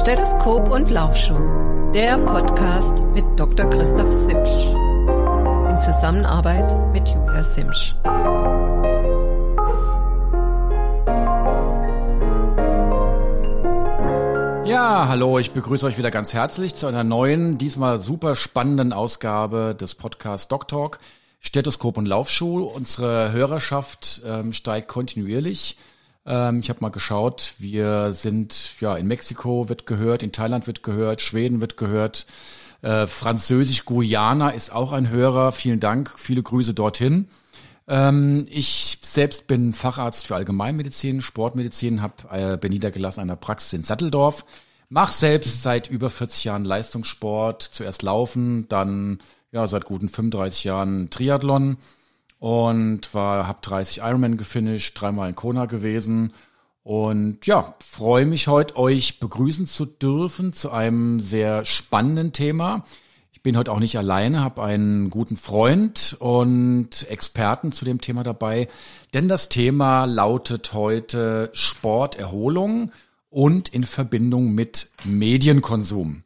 Stethoskop und Laufschuh, der Podcast mit Dr. Christoph Simsch. In Zusammenarbeit mit Julia Simsch. Ja, hallo, ich begrüße euch wieder ganz herzlich zu einer neuen, diesmal super spannenden Ausgabe des Podcasts Doc Talk, Stethoskop und Laufschuh. Unsere Hörerschaft ähm, steigt kontinuierlich. Ähm, ich habe mal geschaut, wir sind ja in Mexiko wird gehört, in Thailand wird gehört, Schweden wird gehört, äh, Französisch Guyana ist auch ein Hörer. Vielen Dank, viele Grüße dorthin. Ähm, ich selbst bin Facharzt für Allgemeinmedizin, Sportmedizin, habe äh, bin niedergelassen einer Praxis in Satteldorf. Mach selbst seit über 40 Jahren Leistungssport, zuerst Laufen, dann ja seit guten 35 Jahren Triathlon und war hab 30 Ironman gefinisht, dreimal in Kona gewesen und ja, freue mich heute euch begrüßen zu dürfen zu einem sehr spannenden Thema. Ich bin heute auch nicht alleine, habe einen guten Freund und Experten zu dem Thema dabei, denn das Thema lautet heute Sporterholung und in Verbindung mit Medienkonsum.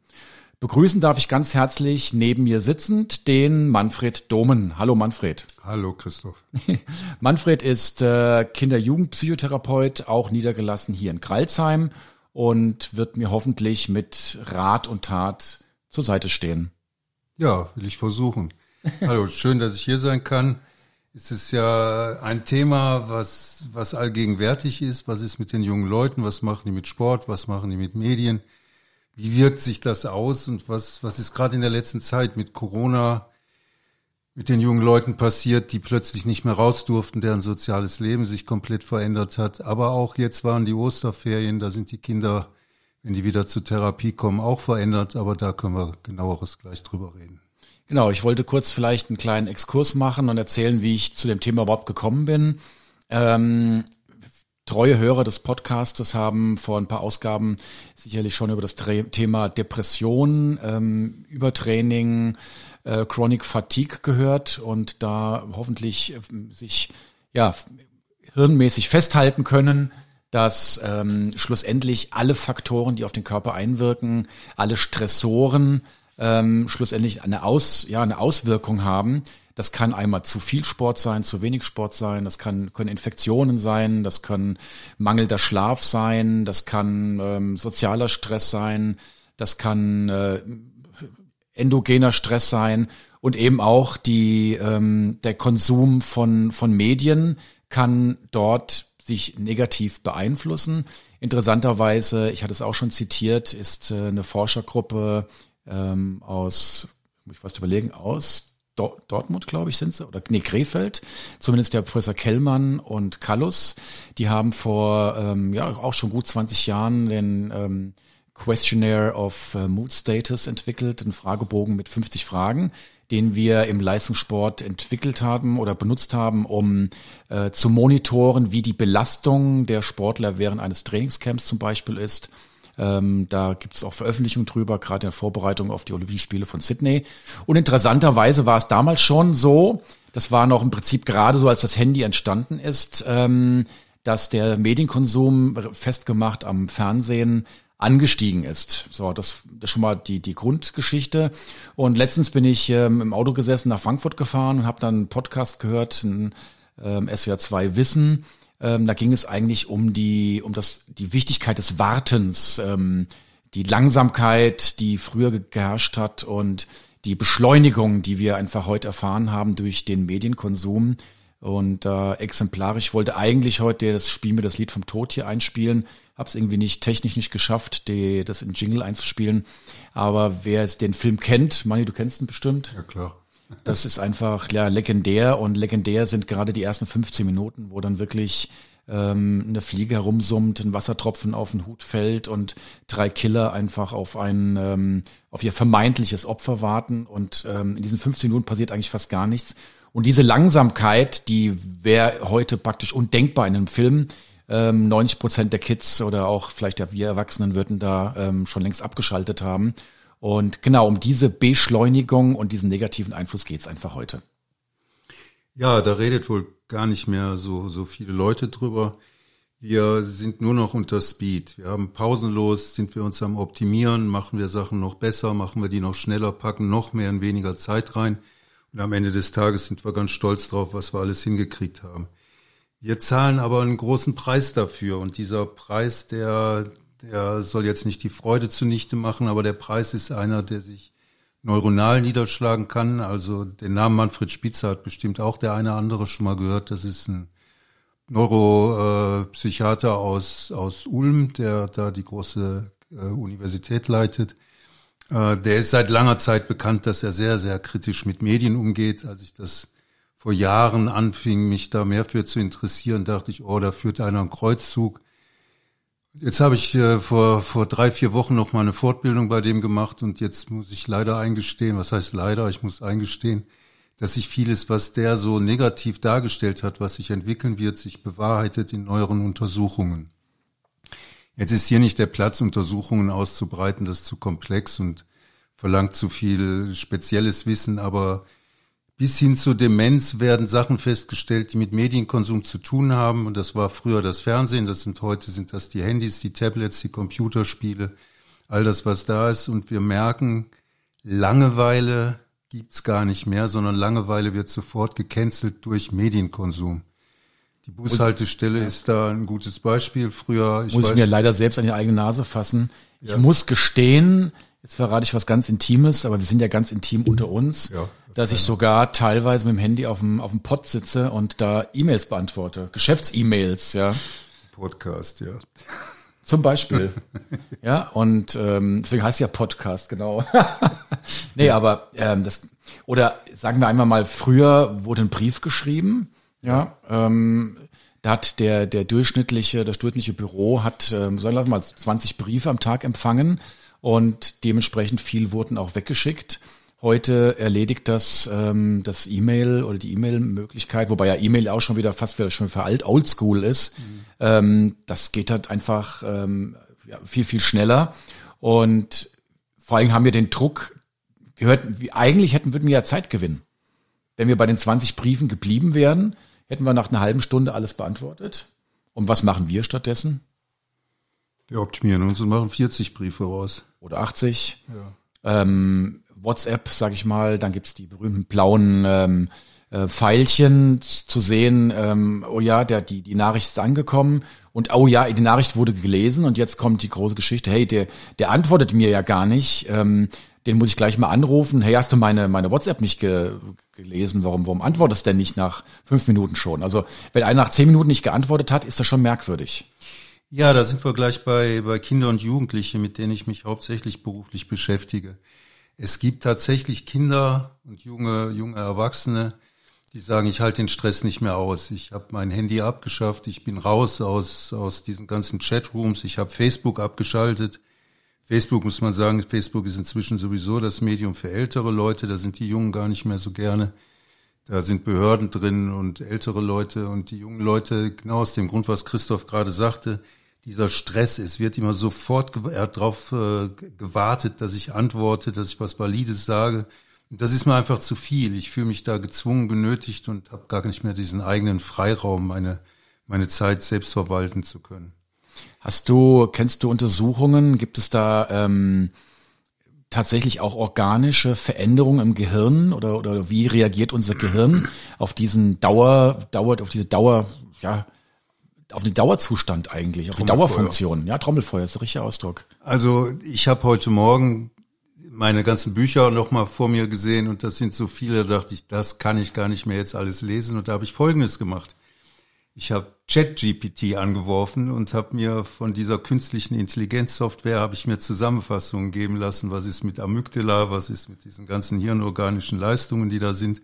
Begrüßen darf ich ganz herzlich neben mir sitzend den Manfred Domen. Hallo Manfred. Hallo Christoph. Manfred ist äh, Kinder-Jugend-Psychotherapeut, auch niedergelassen hier in Kralsheim und wird mir hoffentlich mit Rat und Tat zur Seite stehen. Ja, will ich versuchen. Hallo, schön, dass ich hier sein kann. Es ist ja ein Thema, was, was allgegenwärtig ist. Was ist mit den jungen Leuten? Was machen die mit Sport? Was machen die mit Medien? Wie wirkt sich das aus und was, was ist gerade in der letzten Zeit mit Corona mit den jungen Leuten passiert, die plötzlich nicht mehr raus durften, deren soziales Leben sich komplett verändert hat. Aber auch jetzt waren die Osterferien, da sind die Kinder, wenn die wieder zur Therapie kommen, auch verändert. Aber da können wir genaueres gleich drüber reden. Genau, ich wollte kurz vielleicht einen kleinen Exkurs machen und erzählen, wie ich zu dem Thema überhaupt gekommen bin. Ähm, Treue Hörer des Podcastes haben vor ein paar Ausgaben sicherlich schon über das Thema Depression, ähm, Übertraining, äh, Chronic Fatigue gehört und da hoffentlich äh, sich ja hirnmäßig festhalten können, dass ähm, schlussendlich alle Faktoren, die auf den Körper einwirken, alle Stressoren ähm, schlussendlich eine Aus ja eine Auswirkung haben. Das kann einmal zu viel Sport sein, zu wenig Sport sein, das kann, können Infektionen sein, das kann mangelnder Schlaf sein, das kann ähm, sozialer Stress sein, das kann äh, endogener Stress sein. Und eben auch die, ähm, der Konsum von, von Medien kann dort sich negativ beeinflussen. Interessanterweise, ich hatte es auch schon zitiert, ist äh, eine Forschergruppe ähm, aus, muss ich fast überlegen, aus Dortmund, glaube ich, sind sie, oder nee, Krefeld, zumindest der Professor Kellmann und Kallus, die haben vor ähm, ja auch schon gut 20 Jahren den ähm, Questionnaire of uh, Mood Status entwickelt, einen Fragebogen mit 50 Fragen, den wir im Leistungssport entwickelt haben oder benutzt haben, um äh, zu monitoren, wie die Belastung der Sportler während eines Trainingscamps zum Beispiel ist ähm, da gibt es auch Veröffentlichungen drüber, gerade in der Vorbereitung auf die Olympischen Spiele von Sydney. Und interessanterweise war es damals schon so, das war noch im Prinzip gerade so, als das Handy entstanden ist, ähm, dass der Medienkonsum festgemacht am Fernsehen angestiegen ist. So, das, ist schon mal die, die Grundgeschichte. Und letztens bin ich ähm, im Auto gesessen, nach Frankfurt gefahren und habe dann einen Podcast gehört, ein ähm, SWR 2 Wissen. Ähm, da ging es eigentlich um die, um das, die Wichtigkeit des Wartens, ähm, die Langsamkeit, die früher geherrscht hat und die Beschleunigung, die wir einfach heute erfahren haben durch den Medienkonsum. Und äh, exemplarisch wollte eigentlich heute das Spiel mir das Lied vom Tod hier einspielen, habe es irgendwie nicht technisch nicht geschafft, die, das in Jingle einzuspielen. Aber wer den Film kennt, Manni, du kennst ihn bestimmt. Ja klar. Das ist einfach ja, legendär und legendär sind gerade die ersten 15 Minuten, wo dann wirklich ähm, eine Fliege herumsummt, ein Wassertropfen auf den Hut fällt und drei Killer einfach auf ein ähm, auf ihr vermeintliches Opfer warten und ähm, in diesen 15 Minuten passiert eigentlich fast gar nichts. Und diese Langsamkeit, die wäre heute praktisch undenkbar in einem Film. Ähm, 90 Prozent der Kids oder auch vielleicht ja wir Erwachsenen würden da ähm, schon längst abgeschaltet haben. Und genau um diese Beschleunigung und diesen negativen Einfluss geht's einfach heute. Ja, da redet wohl gar nicht mehr so, so viele Leute drüber. Wir sind nur noch unter Speed. Wir haben pausenlos, sind wir uns am Optimieren, machen wir Sachen noch besser, machen wir die noch schneller, packen noch mehr in weniger Zeit rein. Und am Ende des Tages sind wir ganz stolz drauf, was wir alles hingekriegt haben. Wir zahlen aber einen großen Preis dafür und dieser Preis, der, der soll jetzt nicht die Freude zunichte machen, aber der Preis ist einer, der sich neuronal niederschlagen kann. Also den Namen Manfred Spitzer hat bestimmt auch der eine andere schon mal gehört. Das ist ein Neuropsychiater aus, aus Ulm, der da die große äh, Universität leitet. Äh, der ist seit langer Zeit bekannt, dass er sehr, sehr kritisch mit Medien umgeht. Als ich das vor Jahren anfing, mich da mehr für zu interessieren, dachte ich, oh, da führt einer einen Kreuzzug. Jetzt habe ich äh, vor, vor drei, vier Wochen noch mal eine Fortbildung bei dem gemacht und jetzt muss ich leider eingestehen, was heißt leider, ich muss eingestehen, dass sich vieles, was der so negativ dargestellt hat, was sich entwickeln wird, sich bewahrheitet in neueren Untersuchungen. Jetzt ist hier nicht der Platz, Untersuchungen auszubreiten, das ist zu komplex und verlangt zu viel spezielles Wissen, aber bis hin zur Demenz werden Sachen festgestellt, die mit Medienkonsum zu tun haben. Und das war früher das Fernsehen, das sind heute sind das die Handys, die Tablets, die Computerspiele, all das, was da ist. Und wir merken, Langeweile gibt's gar nicht mehr, sondern Langeweile wird sofort gecancelt durch Medienkonsum. Die Bushaltestelle ja. ist da ein gutes Beispiel. Früher, ich muss weiß, ich mir leider selbst an die eigene Nase fassen. Ich ja. muss gestehen, jetzt verrate ich was ganz Intimes, aber wir sind ja ganz intim unter uns. Ja dass ich sogar teilweise mit dem Handy auf dem, auf dem Pod sitze und da E-Mails beantworte. Geschäfts-E-Mails, ja. Podcast, ja. Zum Beispiel. ja, und ähm, deswegen heißt ja Podcast, genau. nee, aber ähm, das, oder sagen wir einmal mal, früher wurde ein Brief geschrieben, ja, ähm, da hat der, der durchschnittliche, das durchschnittliche Büro hat, ähm, sagen wir mal, 20 Briefe am Tag empfangen und dementsprechend viel wurden auch weggeschickt. Heute erledigt das ähm, das E-Mail oder die E-Mail-Möglichkeit, wobei ja E-Mail auch schon wieder fast wieder schon für alt Oldschool ist. Mhm. Ähm, das geht halt einfach ähm, ja, viel viel schneller und vor allem haben wir den Druck. Wir hörten, wie, eigentlich hätten würden wir ja Zeit gewinnen, wenn wir bei den 20 Briefen geblieben wären, hätten wir nach einer halben Stunde alles beantwortet. Und was machen wir stattdessen? Wir optimieren uns und machen 40 Briefe raus. Oder 80. Ja. Ähm, WhatsApp, sag ich mal, dann gibt's die berühmten blauen ähm, äh, Pfeilchen zu sehen, ähm, oh ja, der, die, die Nachricht ist angekommen und oh ja, die Nachricht wurde gelesen und jetzt kommt die große Geschichte, hey, der, der antwortet mir ja gar nicht, ähm, den muss ich gleich mal anrufen, hey, hast du meine, meine WhatsApp nicht ge gelesen, warum, warum antwortest du denn nicht nach fünf Minuten schon? Also wenn einer nach zehn Minuten nicht geantwortet hat, ist das schon merkwürdig. Ja, da sind wir gleich bei, bei Kinder und Jugendliche, mit denen ich mich hauptsächlich beruflich beschäftige. Es gibt tatsächlich Kinder und junge, junge Erwachsene, die sagen, ich halte den Stress nicht mehr aus. Ich habe mein Handy abgeschafft, ich bin raus aus, aus diesen ganzen Chatrooms, ich habe Facebook abgeschaltet. Facebook muss man sagen, Facebook ist inzwischen sowieso das Medium für ältere Leute, da sind die Jungen gar nicht mehr so gerne. Da sind Behörden drin und ältere Leute und die jungen Leute, genau aus dem Grund, was Christoph gerade sagte, dieser Stress ist, wird immer sofort, darauf äh, gewartet, dass ich antworte, dass ich was Valides sage. Das ist mir einfach zu viel. Ich fühle mich da gezwungen, genötigt und habe gar nicht mehr diesen eigenen Freiraum, meine, meine Zeit selbst verwalten zu können. Hast du, kennst du Untersuchungen? Gibt es da ähm, tatsächlich auch organische Veränderungen im Gehirn oder, oder wie reagiert unser Gehirn auf diesen Dauer, Dauer, auf diese Dauer, ja, auf den Dauerzustand eigentlich, auf die Dauerfunktion. Ja, Trommelfeuer ist der richtige Ausdruck. Also ich habe heute Morgen meine ganzen Bücher nochmal vor mir gesehen und das sind so viele, da dachte ich, das kann ich gar nicht mehr jetzt alles lesen und da habe ich Folgendes gemacht. Ich habe ChatGPT angeworfen und habe mir von dieser künstlichen Intelligenzsoftware habe ich mir Zusammenfassungen geben lassen, was ist mit Amygdala, was ist mit diesen ganzen hirnorganischen Leistungen, die da sind.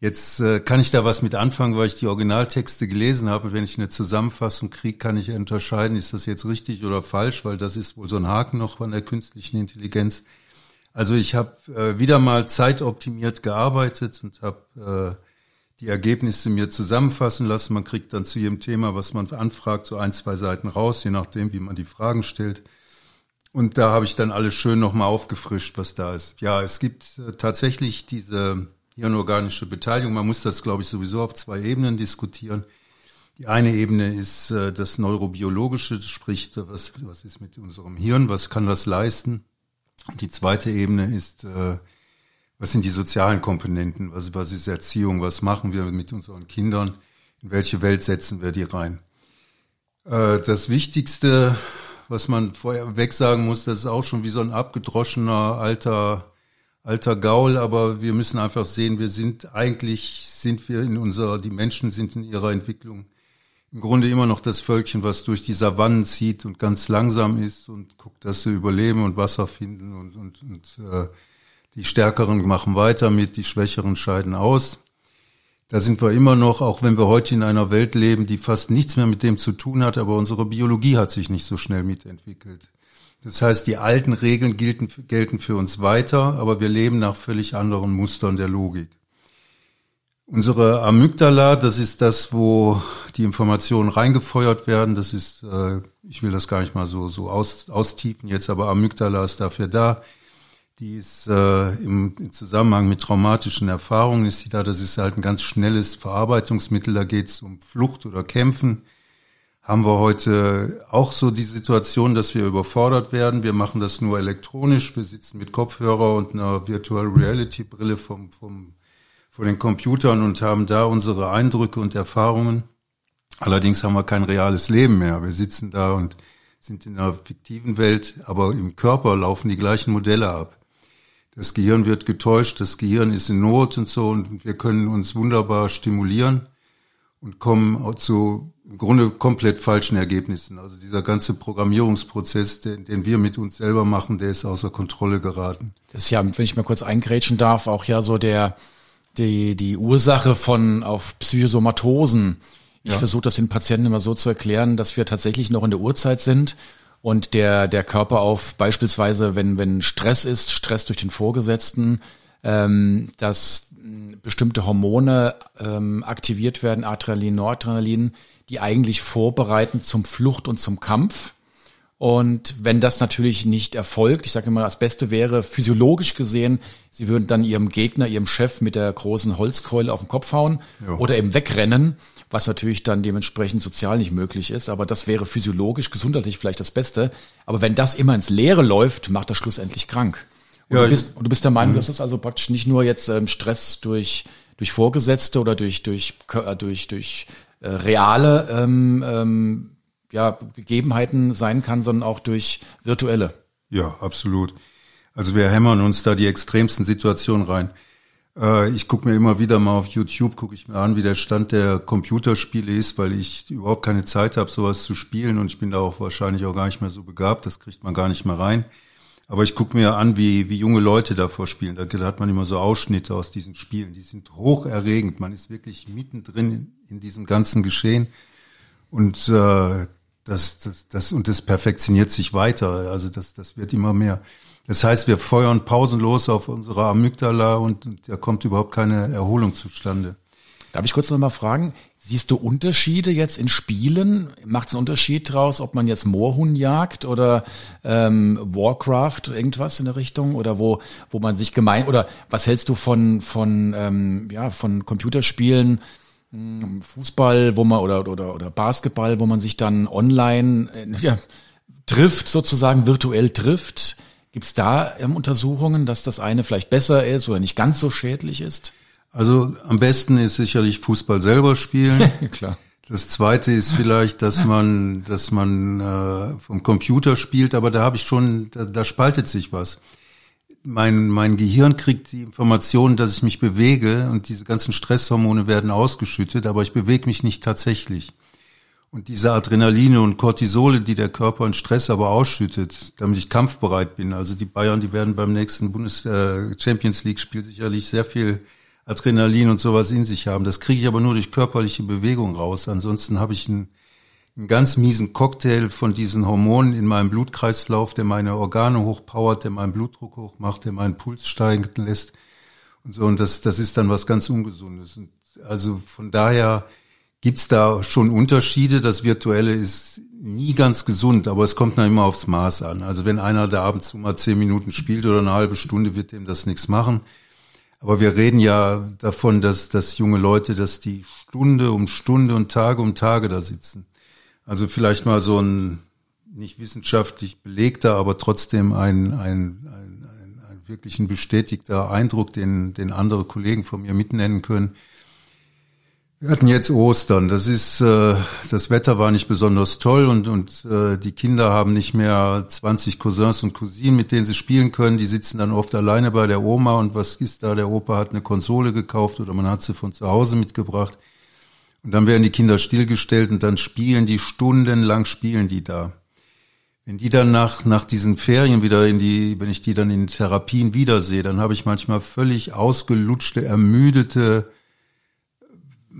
Jetzt äh, kann ich da was mit anfangen, weil ich die Originaltexte gelesen habe. Wenn ich eine Zusammenfassung kriege, kann ich unterscheiden, ist das jetzt richtig oder falsch, weil das ist wohl so ein Haken noch von der künstlichen Intelligenz. Also ich habe äh, wieder mal zeitoptimiert gearbeitet und habe äh, die Ergebnisse mir zusammenfassen lassen. Man kriegt dann zu jedem Thema, was man anfragt, so ein, zwei Seiten raus, je nachdem, wie man die Fragen stellt. Und da habe ich dann alles schön nochmal aufgefrischt, was da ist. Ja, es gibt äh, tatsächlich diese hirnorganische Beteiligung. Man muss das, glaube ich, sowieso auf zwei Ebenen diskutieren. Die eine Ebene ist äh, das Neurobiologische, sprich, was, was ist mit unserem Hirn, was kann das leisten? Die zweite Ebene ist, äh, was sind die sozialen Komponenten, was, was ist Erziehung, was machen wir mit unseren Kindern, in welche Welt setzen wir die rein? Äh, das Wichtigste, was man vorweg sagen muss, das ist auch schon wie so ein abgedroschener alter alter Gaul, aber wir müssen einfach sehen, wir sind eigentlich sind wir in unserer, die Menschen sind in ihrer Entwicklung im Grunde immer noch das Völkchen, was durch die Savannen zieht und ganz langsam ist und guckt, dass sie überleben und Wasser finden und, und, und äh, die Stärkeren machen weiter mit, die Schwächeren scheiden aus. Da sind wir immer noch, auch wenn wir heute in einer Welt leben, die fast nichts mehr mit dem zu tun hat, aber unsere Biologie hat sich nicht so schnell mitentwickelt. Das heißt, die alten Regeln gelten, gelten für uns weiter, aber wir leben nach völlig anderen Mustern der Logik. Unsere Amygdala, das ist das, wo die Informationen reingefeuert werden. Das ist, äh, ich will das gar nicht mal so, so aus, austiefen jetzt, aber Amygdala ist dafür da. Die ist äh, im, im Zusammenhang mit traumatischen Erfahrungen ist sie da. Das ist halt ein ganz schnelles Verarbeitungsmittel. Da geht es um Flucht oder Kämpfen. Haben wir heute auch so die Situation, dass wir überfordert werden. Wir machen das nur elektronisch. Wir sitzen mit Kopfhörer und einer Virtual Reality Brille vom, vom vor den Computern und haben da unsere Eindrücke und Erfahrungen. Allerdings haben wir kein reales Leben mehr. Wir sitzen da und sind in einer fiktiven Welt, aber im Körper laufen die gleichen Modelle ab. Das Gehirn wird getäuscht, das Gehirn ist in Not und so und wir können uns wunderbar stimulieren und kommen zu im Grunde komplett falschen Ergebnissen. Also dieser ganze Programmierungsprozess, den, den wir mit uns selber machen, der ist außer Kontrolle geraten. Das ist ja, wenn ich mal kurz eingrätschen darf, auch ja so der die, die Ursache von auf Psychosomatosen. Ich ja. versuche das den Patienten immer so zu erklären, dass wir tatsächlich noch in der Urzeit sind und der, der Körper auf beispielsweise, wenn, wenn Stress ist, Stress durch den Vorgesetzten, ähm, dass bestimmte Hormone ähm, aktiviert werden, Adrenalin, Noradrenalin, die eigentlich vorbereiten zum Flucht und zum Kampf. Und wenn das natürlich nicht erfolgt, ich sage immer, das Beste wäre physiologisch gesehen, sie würden dann ihrem Gegner, ihrem Chef mit der großen Holzkeule auf den Kopf hauen jo. oder eben wegrennen, was natürlich dann dementsprechend sozial nicht möglich ist. Aber das wäre physiologisch, gesundheitlich vielleicht das Beste. Aber wenn das immer ins Leere läuft, macht das schlussendlich krank. Und, ja, du, bist, du bist der Meinung, mhm. dass das also praktisch nicht nur jetzt ähm, Stress durch durch Vorgesetzte oder durch durch äh, durch durch äh, reale ähm, ähm, ja, Gegebenheiten sein kann, sondern auch durch virtuelle. Ja, absolut. Also wir hämmern uns da die extremsten Situationen rein. Äh, ich gucke mir immer wieder mal auf YouTube, gucke ich mir an, wie der Stand der Computerspiele ist, weil ich überhaupt keine Zeit habe, sowas zu spielen und ich bin da auch wahrscheinlich auch gar nicht mehr so begabt, das kriegt man gar nicht mehr rein. Aber ich gucke mir an, wie, wie junge Leute davor spielen. Da, hat man immer so Ausschnitte aus diesen Spielen. Die sind hocherregend. Man ist wirklich mittendrin in, diesem ganzen Geschehen. Und äh, das, das, das, und das perfektioniert sich weiter. Also das, das wird immer mehr. Das heißt, wir feuern pausenlos auf unsere Amygdala und, und da kommt überhaupt keine Erholung zustande. Darf ich kurz noch mal fragen, siehst du Unterschiede jetzt in Spielen? Macht es einen Unterschied draus, ob man jetzt Moorhuhn jagt oder ähm, Warcraft, irgendwas in der Richtung? Oder wo, wo man sich gemein, oder was hältst du von, von, ähm, ja, von Computerspielen, hm, Fußball, wo man oder oder oder Basketball, wo man sich dann online äh, ja, trifft, sozusagen virtuell trifft. Gibt es da ähm, Untersuchungen, dass das eine vielleicht besser ist oder nicht ganz so schädlich ist? Also am besten ist sicherlich Fußball selber spielen. Klar. Das zweite ist vielleicht, dass man, dass man äh, vom Computer spielt, aber da habe ich schon, da, da spaltet sich was mein, mein Gehirn kriegt die Information, dass ich mich bewege und diese ganzen Stresshormone werden ausgeschüttet, aber ich bewege mich nicht tatsächlich. Und diese Adrenaline und Cortisole, die der Körper in Stress aber ausschüttet, damit ich kampfbereit bin. Also die Bayern, die werden beim nächsten Bundes äh, Champions League Spiel sicherlich sehr viel Adrenalin und sowas in sich haben. Das kriege ich aber nur durch körperliche Bewegung raus. Ansonsten habe ich ein einen ganz miesen Cocktail von diesen Hormonen in meinem Blutkreislauf, der meine Organe hochpowert, der meinen Blutdruck hochmacht, der meinen Puls steigen lässt und so. Und das, das ist dann was ganz Ungesundes. Und also von daher gibt's da schon Unterschiede. Das Virtuelle ist nie ganz gesund, aber es kommt noch immer aufs Maß an. Also wenn einer da abends mal zehn Minuten spielt oder eine halbe Stunde, wird dem das nichts machen. Aber wir reden ja davon, dass, dass junge Leute, dass die Stunde um Stunde und Tage um Tage da sitzen. Also vielleicht mal so ein nicht wissenschaftlich belegter, aber trotzdem ein, ein, ein, ein, ein wirklich ein bestätigter Eindruck, den, den andere Kollegen von mir mitnennen können. Wir hatten jetzt Ostern. Das ist, äh, das Wetter war nicht besonders toll und und äh, die Kinder haben nicht mehr 20 Cousins und Cousinen, mit denen sie spielen können. Die sitzen dann oft alleine bei der Oma und was ist da? Der Opa hat eine Konsole gekauft oder man hat sie von zu Hause mitgebracht. Und dann werden die Kinder stillgestellt und dann spielen die stundenlang spielen die da. Wenn die dann nach, nach diesen Ferien wieder in die, wenn ich die dann in Therapien wiedersehe, dann habe ich manchmal völlig ausgelutschte, ermüdete,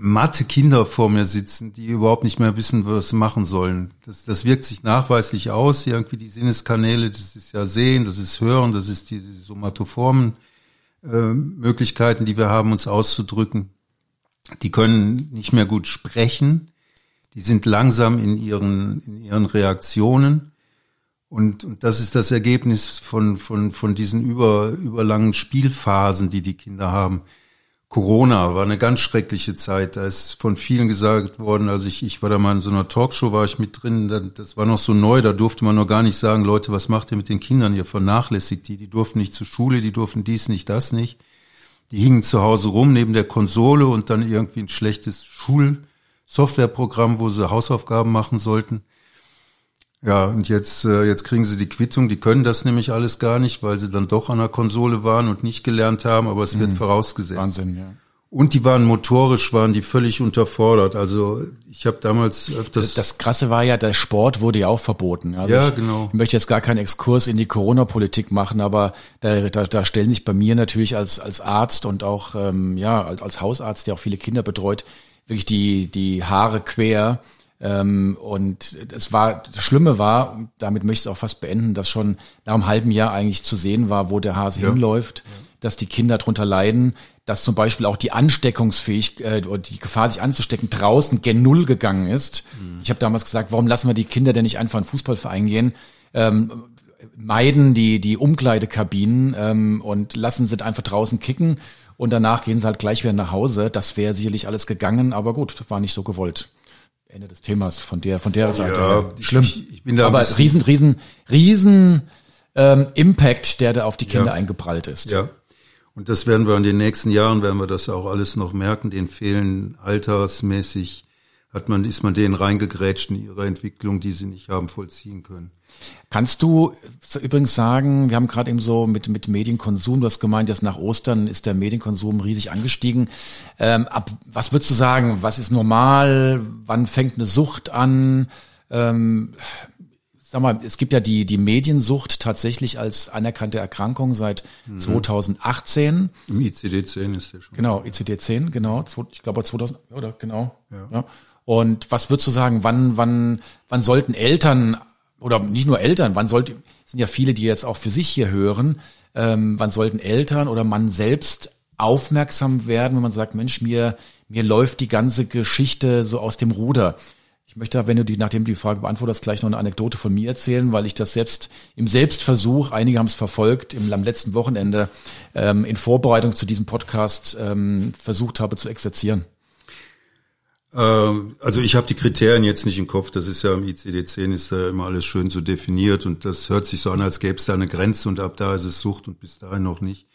matte Kinder vor mir sitzen, die überhaupt nicht mehr wissen, was sie machen sollen. Das, das wirkt sich nachweislich aus, irgendwie die Sinneskanäle, das ist ja Sehen, das ist Hören, das ist die somatoformen äh, Möglichkeiten, die wir haben, uns auszudrücken. Die können nicht mehr gut sprechen, die sind langsam in ihren, in ihren Reaktionen. Und, und das ist das Ergebnis von, von, von diesen über, überlangen Spielphasen, die die Kinder haben. Corona war eine ganz schreckliche Zeit. Da ist von vielen gesagt worden, also ich, ich war da mal in so einer Talkshow, war ich mit drin, das war noch so neu, da durfte man noch gar nicht sagen, Leute, was macht ihr mit den Kindern? Ihr vernachlässigt die, die durften nicht zur Schule, die durften dies nicht, das nicht. Die hingen zu Hause rum neben der Konsole und dann irgendwie ein schlechtes Schulsoftwareprogramm, wo sie Hausaufgaben machen sollten. Ja, und jetzt, äh, jetzt kriegen sie die Quittung. Die können das nämlich alles gar nicht, weil sie dann doch an der Konsole waren und nicht gelernt haben, aber es wird mhm. vorausgesetzt. Wahnsinn, ja. Und die waren motorisch, waren die völlig unterfordert. Also ich habe damals öfters. Das, das Krasse war ja, der Sport wurde ja auch verboten. Also ja, ich, genau. Ich möchte jetzt gar keinen Exkurs in die Corona-Politik machen, aber da, da, da stellen sich bei mir natürlich als als Arzt und auch ähm, ja als, als Hausarzt, der auch viele Kinder betreut, wirklich die die Haare quer ähm, und es war, das Schlimme war, damit möchte ich es auch fast beenden, dass schon nach einem halben Jahr eigentlich zu sehen war, wo der Hase ja. hinläuft, ja. dass die Kinder drunter leiden, dass zum Beispiel auch die Ansteckungsfähigkeit äh, oder die Gefahr, sich anzustecken, draußen gen Null gegangen ist. Mhm. Ich habe damals gesagt, warum lassen wir die Kinder denn nicht einfach in den Fußballverein gehen? Ähm, meiden die die Umkleidekabinen ähm, und lassen sie einfach draußen kicken und danach gehen sie halt gleich wieder nach Hause. Das wäre sicherlich alles gegangen, aber gut, war nicht so gewollt. Ende des Themas von der von der Seite. Ja, Schlimm. Ich, ich bin da Aber riesen riesen riesen ähm, Impact, der da auf die Kinder ja, eingeprallt ist. Ja. Und das werden wir in den nächsten Jahren werden wir das auch alles noch merken. Den fehlen altersmäßig hat man ist man denen reingegrätscht in ihre Entwicklung, die sie nicht haben vollziehen können. Kannst du übrigens sagen, wir haben gerade eben so mit, mit Medienkonsum, du hast gemeint, dass nach Ostern ist der Medienkonsum riesig angestiegen. Ähm, ab, was würdest du sagen, was ist normal? Wann fängt eine Sucht an? Ähm, sag mal, es gibt ja die, die Mediensucht tatsächlich als anerkannte Erkrankung seit mhm. 2018. Im ICD-10 ist der schon. Genau, ICD-10, genau. Ich glaube 2000, oder genau. Ja. ja. Und was würdest du sagen, wann, wann, wann sollten Eltern oder nicht nur Eltern, wann sollte, sind ja viele, die jetzt auch für sich hier hören, ähm, wann sollten Eltern oder man selbst aufmerksam werden, wenn man sagt, Mensch, mir, mir läuft die ganze Geschichte so aus dem Ruder. Ich möchte, wenn du die, nachdem du die Frage beantwortest, gleich noch eine Anekdote von mir erzählen, weil ich das selbst im Selbstversuch, einige haben es verfolgt, im, am letzten Wochenende ähm, in Vorbereitung zu diesem Podcast ähm, versucht habe zu exerzieren. Ähm, also ich habe die Kriterien jetzt nicht im Kopf. Das ist ja im ICD-10 ist da immer alles schön so definiert und das hört sich so an, als gäbe es da eine Grenze und ab da ist es Sucht und bis dahin noch nicht.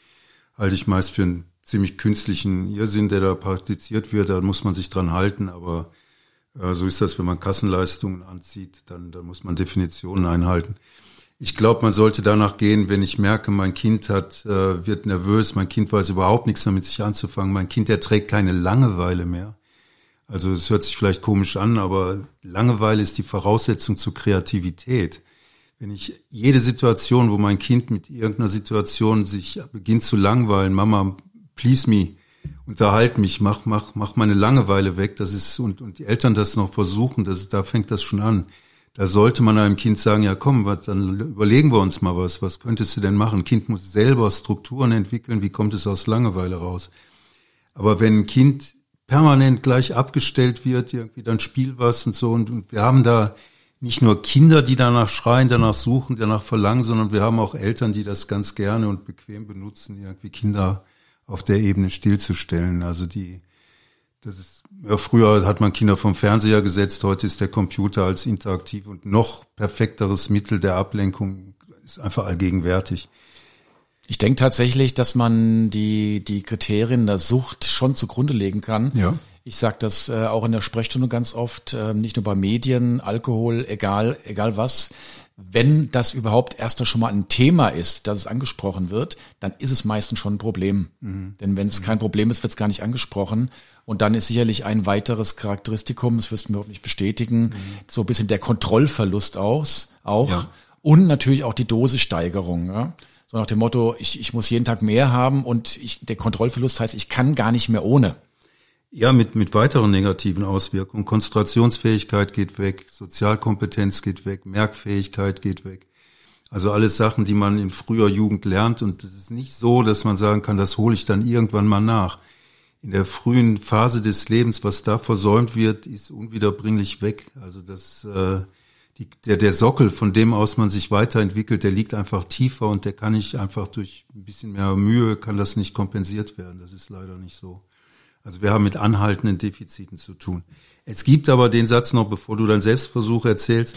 Halte ich meist für einen ziemlich künstlichen Irrsinn, der da praktiziert wird. Da muss man sich dran halten, aber äh, so ist das, wenn man Kassenleistungen anzieht, dann, dann muss man Definitionen einhalten. Ich glaube, man sollte danach gehen, wenn ich merke, mein Kind hat, äh, wird nervös, mein Kind weiß überhaupt nichts mehr mit sich anzufangen, mein Kind erträgt keine Langeweile mehr also es hört sich vielleicht komisch an, aber Langeweile ist die Voraussetzung zur Kreativität. Wenn ich jede Situation, wo mein Kind mit irgendeiner Situation sich beginnt zu langweilen, Mama, please me, unterhalt mich, mach, mach, mach meine Langeweile weg, das ist, und, und die Eltern das noch versuchen, das, da fängt das schon an. Da sollte man einem Kind sagen, ja komm, was, dann überlegen wir uns mal was, was könntest du denn machen? Kind muss selber Strukturen entwickeln, wie kommt es aus Langeweile raus? Aber wenn ein Kind permanent gleich abgestellt wird, irgendwie dann spiel was und so. Und, und wir haben da nicht nur Kinder, die danach schreien, danach suchen, danach verlangen, sondern wir haben auch Eltern, die das ganz gerne und bequem benutzen, irgendwie Kinder auf der Ebene stillzustellen. Also die, das ist, ja, früher hat man Kinder vom Fernseher gesetzt, heute ist der Computer als interaktiv und noch perfekteres Mittel der Ablenkung ist einfach allgegenwärtig. Ich denke tatsächlich, dass man die, die Kriterien der Sucht schon zugrunde legen kann. Ja. Ich sage das äh, auch in der Sprechstunde ganz oft, äh, nicht nur bei Medien, Alkohol, egal, egal was. Wenn das überhaupt erst schon mal ein Thema ist, dass es angesprochen wird, dann ist es meistens schon ein Problem. Mhm. Denn wenn es mhm. kein Problem ist, wird es gar nicht angesprochen. Und dann ist sicherlich ein weiteres Charakteristikum, das wirst du mir hoffentlich bestätigen, mhm. so ein bisschen der Kontrollverlust aus, auch. Ja. Und natürlich auch die Dosissteigerung. Ja? So nach dem Motto, ich, ich muss jeden Tag mehr haben und ich, der Kontrollverlust heißt, ich kann gar nicht mehr ohne. Ja, mit, mit weiteren negativen Auswirkungen. Konzentrationsfähigkeit geht weg, Sozialkompetenz geht weg, Merkfähigkeit geht weg. Also alles Sachen, die man in früher Jugend lernt. Und es ist nicht so, dass man sagen kann, das hole ich dann irgendwann mal nach. In der frühen Phase des Lebens, was da versäumt wird, ist unwiederbringlich weg. Also das, äh, die, der, der Sockel, von dem aus man sich weiterentwickelt, der liegt einfach tiefer und der kann nicht einfach durch ein bisschen mehr Mühe, kann das nicht kompensiert werden. Das ist leider nicht so. Also wir haben mit anhaltenden Defiziten zu tun. Es gibt aber den Satz noch, bevor du deinen Selbstversuch erzählst,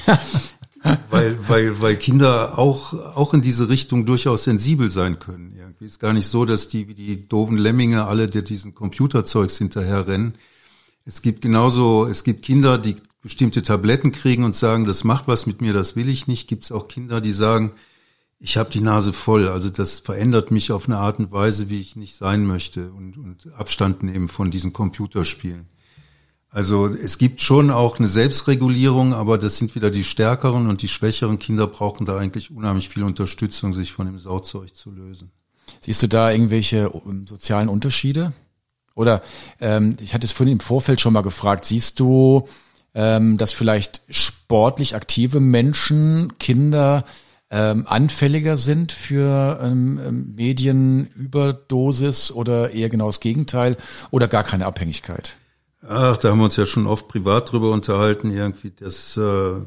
weil, weil, weil Kinder auch, auch in diese Richtung durchaus sensibel sein können. Irgendwie ist gar nicht so, dass die wie die doofen Lemminge alle, die diesen Computerzeugs hinterher rennen. Es gibt genauso, es gibt Kinder, die bestimmte Tabletten kriegen und sagen, das macht was mit mir, das will ich nicht. Gibt es auch Kinder, die sagen, ich habe die Nase voll. Also das verändert mich auf eine Art und Weise, wie ich nicht sein möchte und, und Abstand nehmen von diesen Computerspielen. Also es gibt schon auch eine Selbstregulierung, aber das sind wieder die stärkeren und die schwächeren Kinder brauchen da eigentlich unheimlich viel Unterstützung, sich von dem Sauzeug zu lösen. Siehst du da irgendwelche ähm, sozialen Unterschiede? Oder ähm, ich hatte es vorhin im Vorfeld schon mal gefragt, siehst du, ähm, dass vielleicht sportlich aktive Menschen, Kinder ähm, anfälliger sind für ähm, ähm, Medienüberdosis oder eher genau das Gegenteil oder gar keine Abhängigkeit? Ach, da haben wir uns ja schon oft privat drüber unterhalten, irgendwie das äh,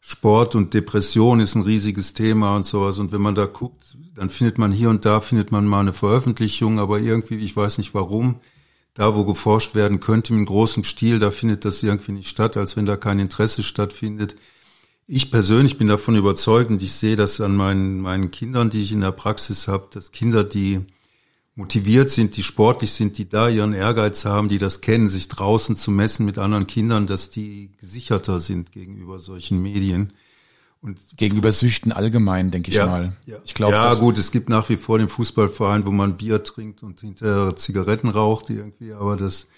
Sport und Depression ist ein riesiges Thema und sowas. Und wenn man da guckt, dann findet man hier und da findet man mal eine Veröffentlichung, aber irgendwie, ich weiß nicht warum, da wo geforscht werden könnte im großen Stil, da findet das irgendwie nicht statt, als wenn da kein Interesse stattfindet. Ich persönlich bin davon überzeugt und ich sehe das an meinen, meinen Kindern, die ich in der Praxis habe, dass Kinder, die motiviert sind, die sportlich sind, die da ihren Ehrgeiz haben, die das kennen, sich draußen zu messen mit anderen Kindern, dass die gesicherter sind gegenüber solchen Medien. Und gegenüber Süchten allgemein, denke ich ja, mal. Ja, ich glaube, ja gut, es gibt nach wie vor den Fußballverein, wo man Bier trinkt und hinterher Zigaretten raucht irgendwie, aber das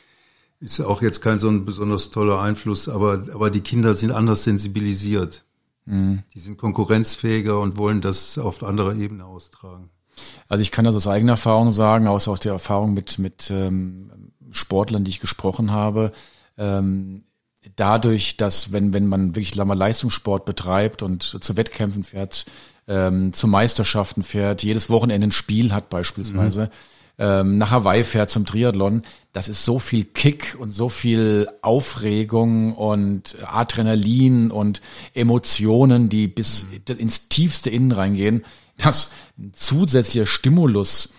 ist auch jetzt kein so ein besonders toller Einfluss, aber, aber die Kinder sind anders sensibilisiert. Mhm. Die sind konkurrenzfähiger und wollen das auf anderer Ebene austragen. Also ich kann das aus eigener Erfahrung sagen, aus auch der Erfahrung mit, mit ähm, Sportlern, die ich gesprochen habe. Ähm, dadurch, dass wenn, wenn man wirklich mal Leistungssport betreibt und zu Wettkämpfen fährt, ähm, zu Meisterschaften fährt, jedes Wochenende ein Spiel hat beispielsweise, mhm ähm, nach Hawaii fährt zum Triathlon, das ist so viel Kick und so viel Aufregung und Adrenalin und Emotionen, die bis ins tiefste Innen reingehen, dass ein zusätzlicher Stimulus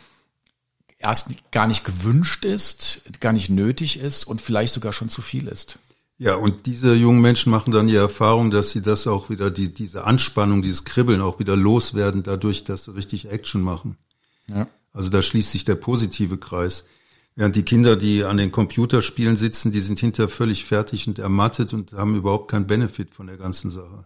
erst gar nicht gewünscht ist, gar nicht nötig ist und vielleicht sogar schon zu viel ist. Ja, und diese jungen Menschen machen dann die Erfahrung, dass sie das auch wieder, die, diese Anspannung, dieses Kribbeln auch wieder loswerden, dadurch, dass sie richtig Action machen. Ja. Also da schließt sich der positive Kreis. Während die Kinder, die an den Computerspielen sitzen, die sind hinterher völlig fertig und ermattet und haben überhaupt keinen Benefit von der ganzen Sache.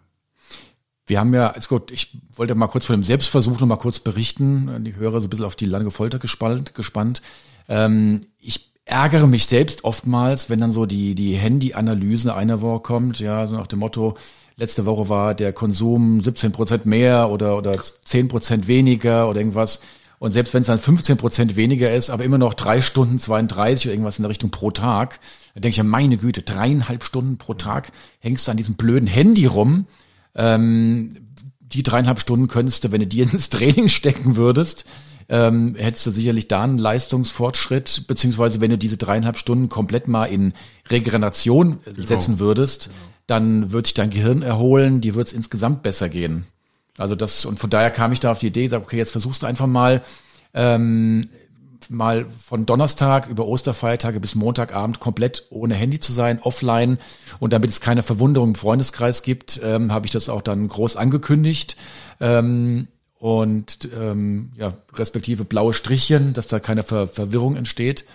Wir haben ja, ist gut, ich wollte mal kurz von dem Selbstversuch noch mal kurz berichten. Die Hörer so ein bisschen auf die lange Folter gespannt. gespannt. Ähm, ich ärgere mich selbst oftmals, wenn dann so die, die Handy-Analyse einer Woche kommt, ja, so nach dem Motto, letzte Woche war der Konsum 17 Prozent mehr oder, oder 10 Prozent weniger oder irgendwas. Und selbst wenn es dann 15 Prozent weniger ist, aber immer noch drei Stunden 32 oder irgendwas in der Richtung pro Tag, dann denke ich ja, meine Güte, dreieinhalb Stunden pro Tag hängst du an diesem blöden Handy rum. Ähm, die dreieinhalb Stunden könntest du, wenn du die ins Training stecken würdest, ähm, hättest du sicherlich da einen Leistungsfortschritt, beziehungsweise wenn du diese dreieinhalb Stunden komplett mal in Regeneration genau. setzen würdest, genau. dann wird sich dein Gehirn erholen, dir wird es insgesamt besser gehen. Also das, und von daher kam ich da auf die Idee, sag, okay, jetzt versuchst du einfach mal ähm, mal von Donnerstag über Osterfeiertage bis Montagabend komplett ohne Handy zu sein, offline. Und damit es keine Verwunderung im Freundeskreis gibt, ähm, habe ich das auch dann groß angekündigt. Ähm, und ähm, ja, respektive blaue Strichchen, dass da keine Ver Verwirrung entsteht.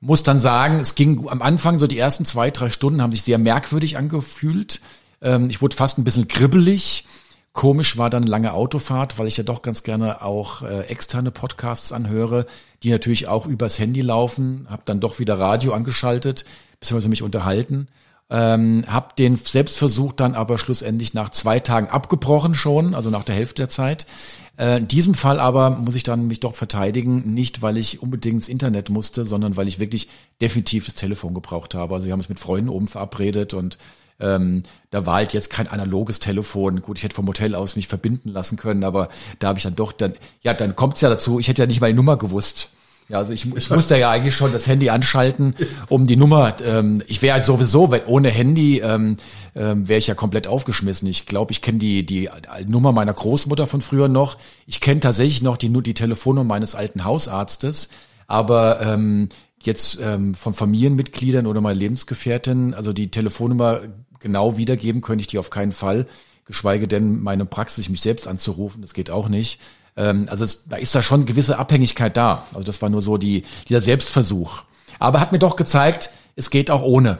Muss dann sagen, es ging am Anfang so die ersten zwei, drei Stunden haben sich sehr merkwürdig angefühlt. Ähm, ich wurde fast ein bisschen kribbelig. Komisch war dann lange Autofahrt, weil ich ja doch ganz gerne auch äh, externe Podcasts anhöre, die natürlich auch übers Handy laufen. Hab dann doch wieder Radio angeschaltet, beziehungsweise mich unterhalten. Ähm, hab den Selbstversuch dann aber schlussendlich nach zwei Tagen abgebrochen schon, also nach der Hälfte der Zeit. Äh, in diesem Fall aber muss ich dann mich doch verteidigen, nicht weil ich unbedingt ins Internet musste, sondern weil ich wirklich definitiv das Telefon gebraucht habe. Also wir haben uns mit Freunden oben verabredet und ähm, da war halt jetzt kein analoges Telefon. Gut, ich hätte vom Hotel aus mich verbinden lassen können, aber da habe ich dann doch dann, ja, dann kommt's ja dazu, ich hätte ja nicht die Nummer gewusst. Ja, also ich, ich musste ja eigentlich schon das Handy anschalten, um die Nummer. Ähm, ich wäre halt sowieso, weil ohne Handy ähm, ähm, wäre ich ja komplett aufgeschmissen. Ich glaube, ich kenne die die Nummer meiner Großmutter von früher noch. Ich kenne tatsächlich noch die die Telefonnummer meines alten Hausarztes, aber ähm, jetzt ähm, von Familienmitgliedern oder meiner Lebensgefährtin, also die Telefonnummer genau wiedergeben könnte ich die auf keinen Fall, geschweige denn meine Praxis, mich selbst anzurufen, das geht auch nicht. Ähm, also es, da ist da schon gewisse Abhängigkeit da. Also das war nur so die, dieser Selbstversuch. Aber hat mir doch gezeigt, es geht auch ohne.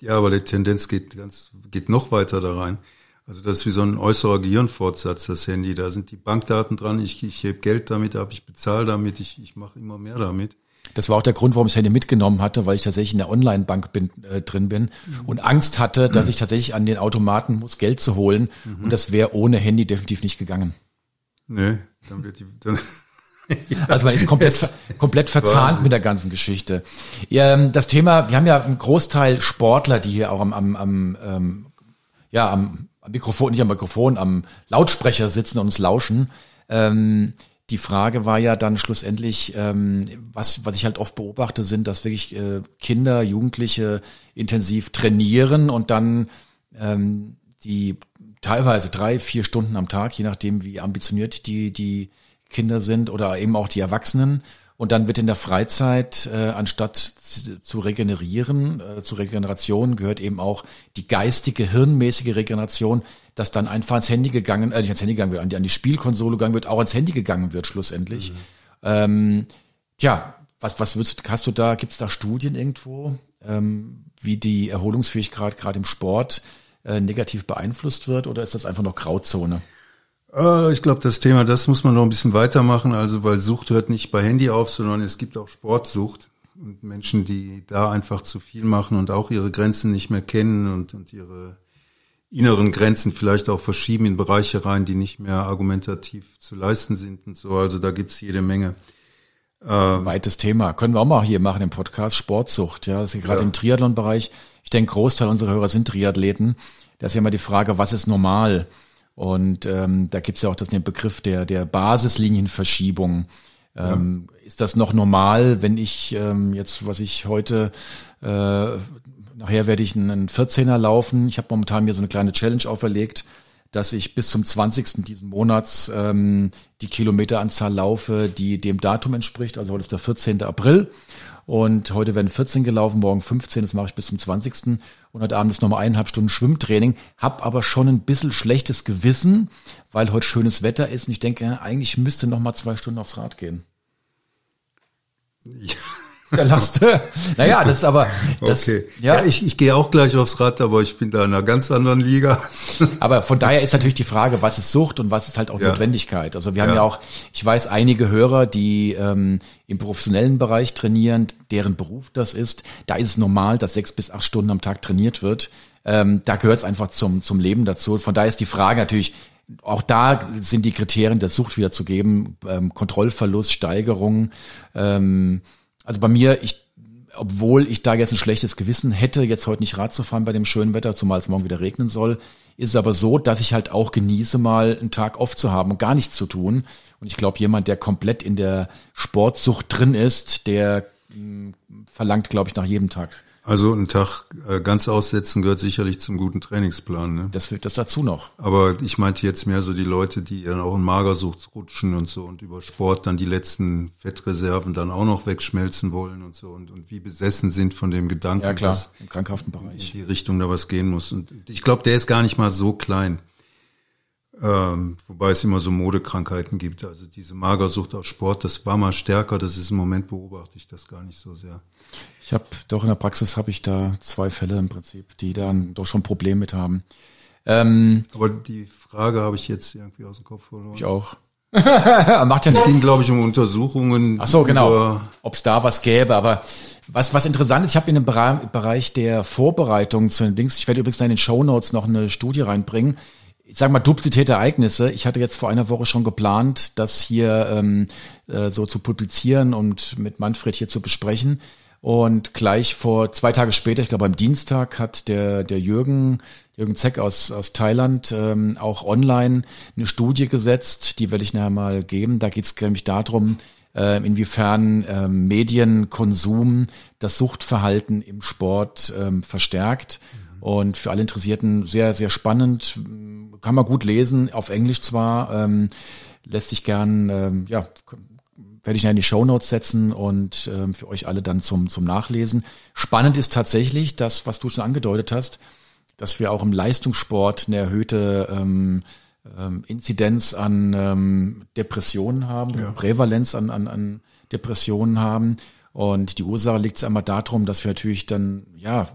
Ja, aber die Tendenz geht ganz, geht noch weiter da rein. Also das ist wie so ein äußerer Gehirnfortsatz, das Handy. Da sind die Bankdaten dran, ich, ich hebe Geld damit ab, ich bezahle damit, ich, ich mache immer mehr damit. Das war auch der Grund, warum ich das Handy mitgenommen hatte, weil ich tatsächlich in der Online-Bank bin, äh, drin bin und Angst hatte, dass ich tatsächlich an den Automaten muss, Geld zu holen. Mhm. Und das wäre ohne Handy definitiv nicht gegangen. Nee, dann wird die, dann also man ist komplett, komplett verzahnt mit der ganzen Geschichte. Ja, ähm, das Thema, wir haben ja einen Großteil Sportler, die hier auch am, am, am ähm, ja, am Mikrofon, nicht am Mikrofon, am Lautsprecher sitzen und uns lauschen. Ähm, die Frage war ja dann schlussendlich, ähm, was, was ich halt oft beobachte, sind, dass wirklich äh, Kinder, Jugendliche intensiv trainieren und dann ähm, die teilweise drei, vier Stunden am Tag, je nachdem, wie ambitioniert die, die Kinder sind oder eben auch die Erwachsenen. Und dann wird in der Freizeit, äh, anstatt zu regenerieren, äh, zu Regeneration gehört eben auch die geistige, hirnmäßige Regeneration, dass dann einfach ans Handy gegangen, äh, nicht ans Handy gegangen wird, an die, an die Spielkonsole gegangen wird, auch ans Handy gegangen wird schlussendlich. Mhm. Ähm, tja, was, was würdest, hast du da, gibt es da Studien irgendwo, ähm, wie die Erholungsfähigkeit gerade im Sport äh, negativ beeinflusst wird oder ist das einfach noch Grauzone? Äh, ich glaube, das Thema, das muss man noch ein bisschen weitermachen, also weil Sucht hört nicht bei Handy auf, sondern es gibt auch Sportsucht und Menschen, die da einfach zu viel machen und auch ihre Grenzen nicht mehr kennen und, und ihre inneren Grenzen vielleicht auch verschieben in Bereiche rein, die nicht mehr argumentativ zu leisten sind und so. Also da gibt's jede Menge. Ähm, Weites Thema. Können wir auch mal hier machen im Podcast. Sportsucht, ja. Das ist gerade ja. im Triathlon-Bereich. Ich denke, Großteil unserer Hörer sind Triathleten. Da ist ja immer die Frage, was ist normal? Und ähm, da gibt es ja auch das, den Begriff der, der Basislinienverschiebung. Ähm, ja. Ist das noch normal, wenn ich ähm, jetzt, was ich heute, äh, nachher werde ich einen 14er laufen. Ich habe momentan mir so eine kleine Challenge auferlegt, dass ich bis zum 20. diesen Monats ähm, die Kilometeranzahl laufe, die dem Datum entspricht. Also heute ist der 14. April. Und heute werden 14 gelaufen, morgen 15, das mache ich bis zum 20. Und heute Abend ist nochmal eineinhalb Stunden Schwimmtraining. Hab aber schon ein bisschen schlechtes Gewissen, weil heute schönes Wetter ist. Und ich denke, eigentlich müsste noch mal zwei Stunden aufs Rad gehen. Ja. Da lachst du. Naja, das ist aber. Das, okay. Ja, ja ich, ich gehe auch gleich aufs Rad, aber ich bin da in einer ganz anderen Liga. Aber von daher ist natürlich die Frage, was ist Sucht und was ist halt auch ja. Notwendigkeit. Also wir haben ja. ja auch, ich weiß, einige Hörer, die ähm, im professionellen Bereich trainieren, deren Beruf das ist. Da ist es normal, dass sechs bis acht Stunden am Tag trainiert wird. Ähm, da gehört es einfach zum, zum Leben dazu. Von daher ist die Frage natürlich, auch da sind die Kriterien der Sucht wiederzugeben, ähm, Kontrollverlust, Steigerung. Ähm, also bei mir, ich, obwohl ich da jetzt ein schlechtes Gewissen hätte, jetzt heute nicht Rad zu fahren bei dem schönen Wetter, zumal es morgen wieder regnen soll, ist es aber so, dass ich halt auch genieße, mal einen Tag off zu haben und gar nichts zu tun. Und ich glaube, jemand, der komplett in der Sportsucht drin ist, der mh, hm, verlangt, glaube ich, nach jedem Tag Also einen Tag äh, ganz aussetzen gehört sicherlich zum guten Trainingsplan. Ne? Das wird das dazu noch. Aber ich meinte jetzt mehr so die Leute, die dann auch in Magersucht rutschen und so und über Sport dann die letzten Fettreserven dann auch noch wegschmelzen wollen und so und, und wie besessen sind von dem Gedanken, Ja klar, dass im krankhaften Bereich. in die Richtung da was gehen muss. Und ich glaube, der ist gar nicht mal so klein. Ähm, wobei es immer so Modekrankheiten gibt. Also diese Magersucht aus Sport, das war mal stärker. Das ist im Moment beobachte ich das gar nicht so sehr. Ich habe doch in der Praxis habe ich da zwei Fälle im Prinzip, die dann doch schon Probleme mit haben. Ähm, Aber die Frage habe ich jetzt irgendwie aus dem Kopf verloren. ich auch. Macht ja Es ging, glaube ich, um Untersuchungen. Ach so, genau. Ob es da was gäbe, aber was, was interessant ist, ich habe in dem Bereich der Vorbereitung zu den Dings, ich werde übrigens in den Shownotes noch eine Studie reinbringen, ich sag mal duplizierte Ereignisse. Ich hatte jetzt vor einer Woche schon geplant, das hier ähm, äh, so zu publizieren und mit Manfred hier zu besprechen. Und gleich vor zwei Tage später, ich glaube am Dienstag, hat der, der Jürgen, Jürgen Zeck aus, aus Thailand ähm, auch online eine Studie gesetzt, die werde ich nachher mal geben. Da geht es nämlich darum, äh, inwiefern ähm, Medienkonsum das Suchtverhalten im Sport ähm, verstärkt. Und für alle Interessierten sehr, sehr spannend. Kann man gut lesen, auf Englisch zwar, ähm, lässt sich gern, ähm, ja, werde ich in die Shownotes setzen und ähm, für euch alle dann zum, zum Nachlesen. Spannend ist tatsächlich das, was du schon angedeutet hast, dass wir auch im Leistungssport eine erhöhte ähm, ähm, Inzidenz an ähm, Depressionen haben, Prävalenz an, an, an Depressionen haben. Und die Ursache liegt einmal darum, dass wir natürlich dann, ja,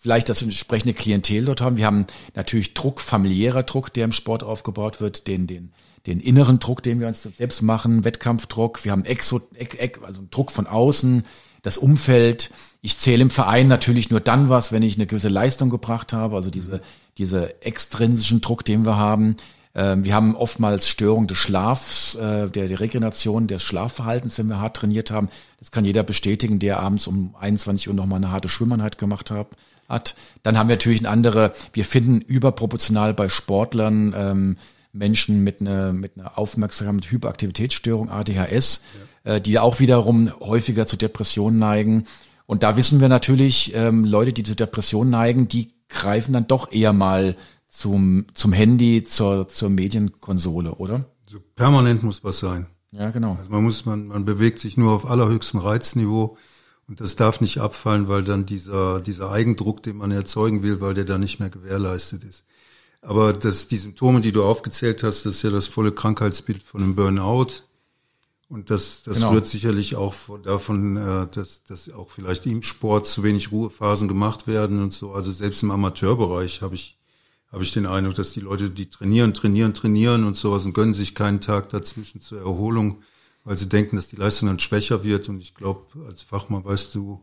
vielleicht das entsprechende Klientel dort haben. Wir haben natürlich Druck, familiärer Druck, der im Sport aufgebaut wird, den, den, den inneren Druck, den wir uns selbst machen, Wettkampfdruck. Wir haben Exo, Ex, Ex, also Druck von außen, das Umfeld. Ich zähle im Verein natürlich nur dann was, wenn ich eine gewisse Leistung gebracht habe, also diese, diese extrinsischen Druck, den wir haben. Ähm, Wir haben oftmals Störung des Schlafs, äh, der, der Regeneration des Schlafverhaltens, wenn wir hart trainiert haben. Das kann jeder bestätigen, der abends um 21 Uhr nochmal eine harte Schwimmeinheit gemacht hat hat. Dann haben wir natürlich eine andere, wir finden überproportional bei Sportlern ähm, Menschen mit einer mit einer Aufmerksamkeit, Hyperaktivitätsstörung, ADHS, äh, die auch wiederum häufiger zu Depressionen neigen. Und da wissen wir natürlich, ähm, Leute, die zu Depressionen neigen, die greifen dann doch eher mal zum, zum Handy, zur, zur Medienkonsole, oder? So permanent muss was sein. Ja, genau. Also man muss, man, man bewegt sich nur auf allerhöchstem Reizniveau und das darf nicht abfallen, weil dann dieser, dieser Eigendruck, den man erzeugen will, weil der dann nicht mehr gewährleistet ist. Aber das, die Symptome, die du aufgezählt hast, das ist ja das volle Krankheitsbild von einem Burnout. Und das, das Genau. rührt sicherlich auch von- davon, äh, dass, dass auch vielleicht im Sport zu wenig Ruhephasen gemacht werden und so. Also selbst im Amateurbereich habe ich, habe ich den Eindruck, dass die Leute, die trainieren, trainieren, trainieren und sowas und gönnen sich keinen Tag dazwischen zur Erholung, weil sie denken, dass die Leistung dann schwächer wird. Und ich glaube, als Fachmann weißt du,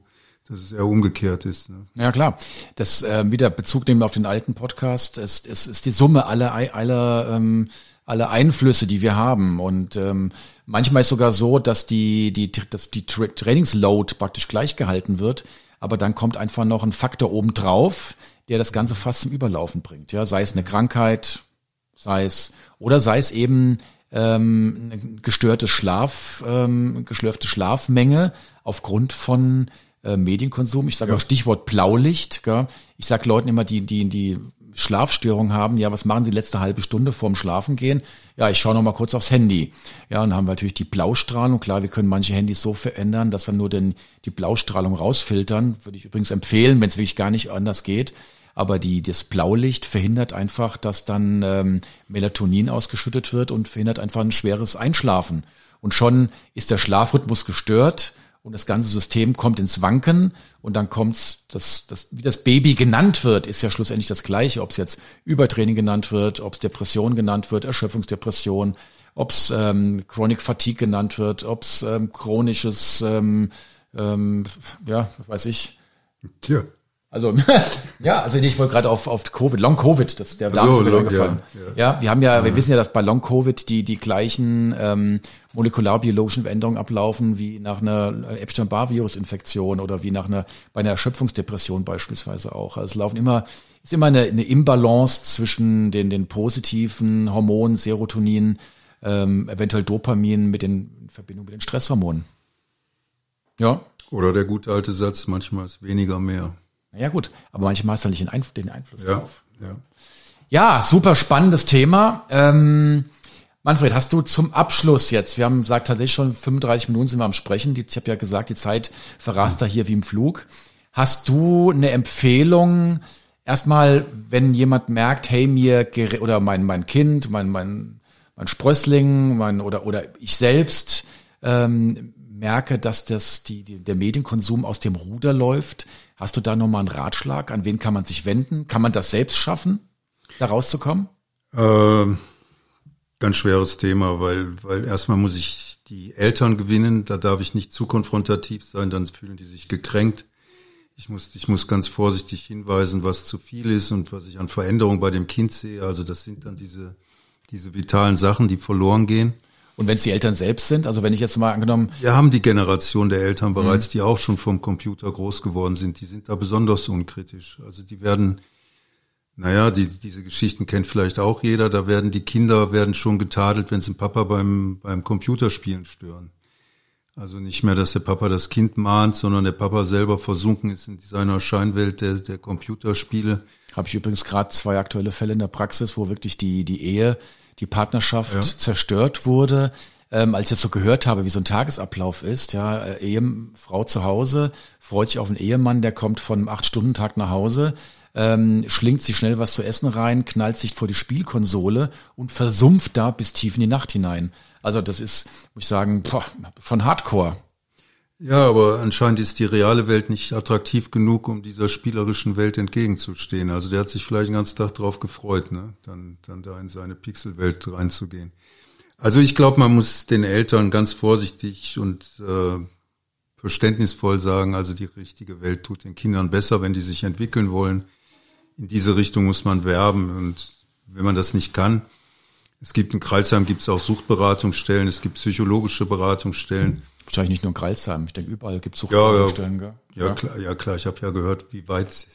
dass es eher umgekehrt ist. Ne? Ja klar, das äh, wieder Bezug nehmen auf den alten Podcast. Es, es ist die Summe aller aller ähm, aller Einflüsse, die wir haben und ähm, manchmal ist sogar so, dass die die dass die Tra Trainingsload praktisch gleich gehalten wird, aber dann kommt einfach noch ein Faktor obendrauf, der das Ganze fast zum Überlaufen bringt. Ja, sei es eine Krankheit, sei es oder sei es eben ähm, eine gestörte Schlaf, ähm, geschlürfte Schlafmenge aufgrund von äh, Medienkonsum. Ich sage auch Stichwort Blaulicht. Gell? Ich sage Leuten immer, die die die Schlafstörung haben, ja, was machen sie letzte halbe Stunde vorm Schlafengehen? Ja, ich schaue noch mal kurz aufs Handy. Ja, und dann haben wir natürlich die Blaustrahlung. Klar, wir können manche Handys so verändern, dass wir nur den, die Blaustrahlung rausfiltern. Würde ich übrigens empfehlen, wenn es wirklich gar nicht anders geht. Aber die, das Blaulicht verhindert einfach, dass dann ähm, Melatonin ausgeschüttet wird und verhindert einfach ein schweres Einschlafen. Und schon ist der Schlafrhythmus gestört und das ganze System kommt ins Wanken und dann kommt's, das, das, wie das Baby genannt wird, ist ja schlussendlich das Gleiche, ob es jetzt Übertraining genannt wird, ob es Depression genannt wird, Erschöpfungsdepression, ob es ähm, Chronic Fatigue genannt wird, ob es ähm, chronisches, ähm, ähm, ja, weiß ich, Tja. Also ja, also ich wollte gerade auf, auf Covid, Long Covid, das der Name so, ist mir gefallen. ja, Ja, wir haben ja, wir wissen ja, dass bei Long Covid die die gleichen ähm, molekularbiologischen Veränderungen ablaufen wie nach einer Epstein-Barr-Virus-Infektion oder wie nach einer bei einer Erschöpfungsdepression beispielsweise auch. Also es laufen immer ist immer eine, eine Imbalance zwischen den den positiven Hormonen, Serotonin, ähm, eventuell Dopamin mit den in Verbindung mit den Stresshormonen. Ja, Oder der gute alte Satz, manchmal ist weniger mehr. Ja gut, aber manchmal hast du nicht den, Einf den Einfluss Ja, drauf. ja. Ja, super spannendes Thema. Ähm, Manfred, hast du zum Abschluss jetzt, wir haben gesagt, tatsächlich schon 35 Minuten sind wir am Sprechen, die, ich habe ja gesagt, die Zeit verrast da hier wie im Flug. Hast du eine Empfehlung, erstmal, wenn jemand merkt, hey, mir, oder mein, mein Kind, mein, mein, mein Sprössling, mein, oder, oder ich selbst, ähm, merke, dass das, die, die, der Medienkonsum aus dem Ruder läuft. Hast du da nochmal einen Ratschlag? An wen kann man sich wenden? Kann man das selbst schaffen, da rauszukommen? Ähm, ganz schweres Thema, weil, weil erstmal muss ich die Eltern gewinnen, da darf ich nicht zu konfrontativ sein, dann fühlen die sich gekränkt. Ich muss, ich muss ganz vorsichtig hinweisen, was zu viel ist und was ich an Veränderung bei dem Kind sehe. Also das sind dann diese, diese vitalen Sachen, die verloren gehen. Und wenn es die Eltern selbst sind, also wenn ich jetzt mal angenommen, Wir haben die Generation der Eltern bereits, die auch schon vom Computer groß geworden sind. Die sind da besonders unkritisch. Also die werden, naja, die, diese Geschichten kennt vielleicht auch jeder. Da werden die Kinder werden schon getadelt, wenn sie den Papa beim, beim Computerspielen stören. Also nicht mehr, dass der Papa das Kind mahnt, sondern der Papa selber versunken ist in seiner Scheinwelt der, der Computerspiele. habe ich übrigens gerade zwei aktuelle Fälle in der Praxis, wo wirklich die, die Ehe, die Partnerschaft Ja. zerstört wurde. Ähm, als ich jetzt so gehört habe, wie so ein Tagesablauf ist, ja, äh, Ehefrau zu Hause, freut sich auf einen Ehemann, der kommt von einem Acht-Stunden-Tag nach Hause, ähm, schlingt sich schnell was zu essen rein, knallt sich vor die Spielkonsole und versumpft da bis tief in die Nacht hinein. Also das ist, muss ich sagen, boah, schon Hardcore. Ja, aber anscheinend ist die reale Welt nicht attraktiv genug, um dieser spielerischen Welt entgegenzustehen. Also der hat sich vielleicht den ganzen Tag drauf gefreut, ne? dann, dann da in seine Pixelwelt reinzugehen. Also ich glaube, man muss den Eltern ganz vorsichtig und äh, verständnisvoll sagen, also die richtige Welt tut den Kindern besser, wenn die sich entwickeln wollen. In diese Richtung muss man werben und wenn man das nicht kann, es gibt in Kreisheim gibt es auch Suchtberatungsstellen, es gibt psychologische Beratungsstellen. Wahrscheinlich nicht nur in Kreilsheim, ich denke überall gibt es Ja, ja. Gell? Ja, klar, ja klar. Ich habe ja gehört, wie weit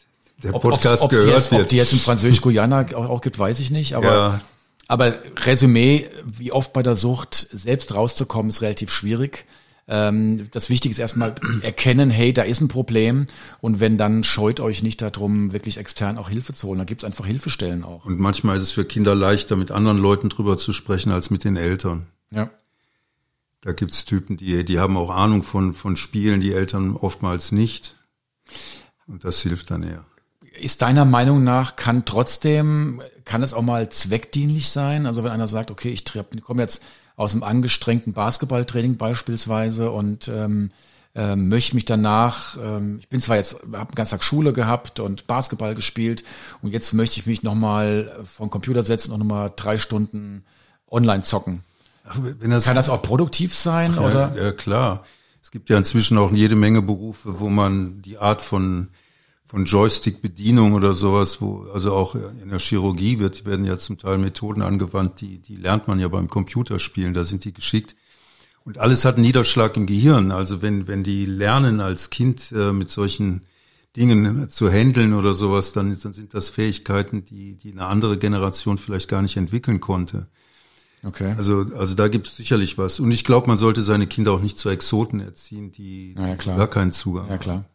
der Ob, Podcast ob's, ob's gehört jetzt, Ob wird. die jetzt in Französisch-Guyana auch, auch gibt, weiß ich nicht. Aber, ja, aber Resümee, wie oft bei der Sucht selbst rauszukommen, ist relativ schwierig. Ähm, das Wichtige ist erstmal erkennen, hey, da ist ein Problem. Und wenn, dann scheut euch nicht darum, wirklich extern auch Hilfe zu holen. Da gibt es einfach Hilfestellen auch. und manchmal ist es für Kinder leichter, mit anderen Leuten drüber zu sprechen, als mit den Eltern. Ja. Da gibt's Typen, die, die haben auch Ahnung von, von Spielen, die Eltern oftmals nicht. Und das hilft dann eher. Ist deiner Meinung nach, kann trotzdem, kann es auch mal zweckdienlich sein? Also wenn einer sagt, okay, ich komme jetzt aus einem angestrengten Basketballtraining beispielsweise und ähm, ähm, möchte mich danach, ähm, ich bin zwar jetzt, habe einen ganzen Tag Schule gehabt und Basketball gespielt und jetzt möchte ich mich nochmal vor den Computer setzen und nochmal drei Stunden online zocken. Ach, das, Kann das auch produktiv sein oder? Ja, ja, klar. Es gibt ja inzwischen auch jede Menge Berufe, wo man die Art von, von Joystick-Bedienung oder sowas, wo, also auch in der Chirurgie wird, werden ja zum Teil Methoden angewandt, die, die lernt man ja beim Computerspielen, da sind die geschickt. Und alles hat einen Niederschlag im Gehirn. Also wenn, wenn die lernen als Kind äh, mit solchen Dingen zu handeln oder sowas, dann, dann sind das Fähigkeiten, die, die eine andere Generation vielleicht gar nicht entwickeln konnte. Okay. Also, also da gibt es sicherlich was. Und ich glaube, man sollte seine Kinder auch nicht zu Exoten erziehen, die, Ja, ja, die gar keinen Zugang Ja, klar.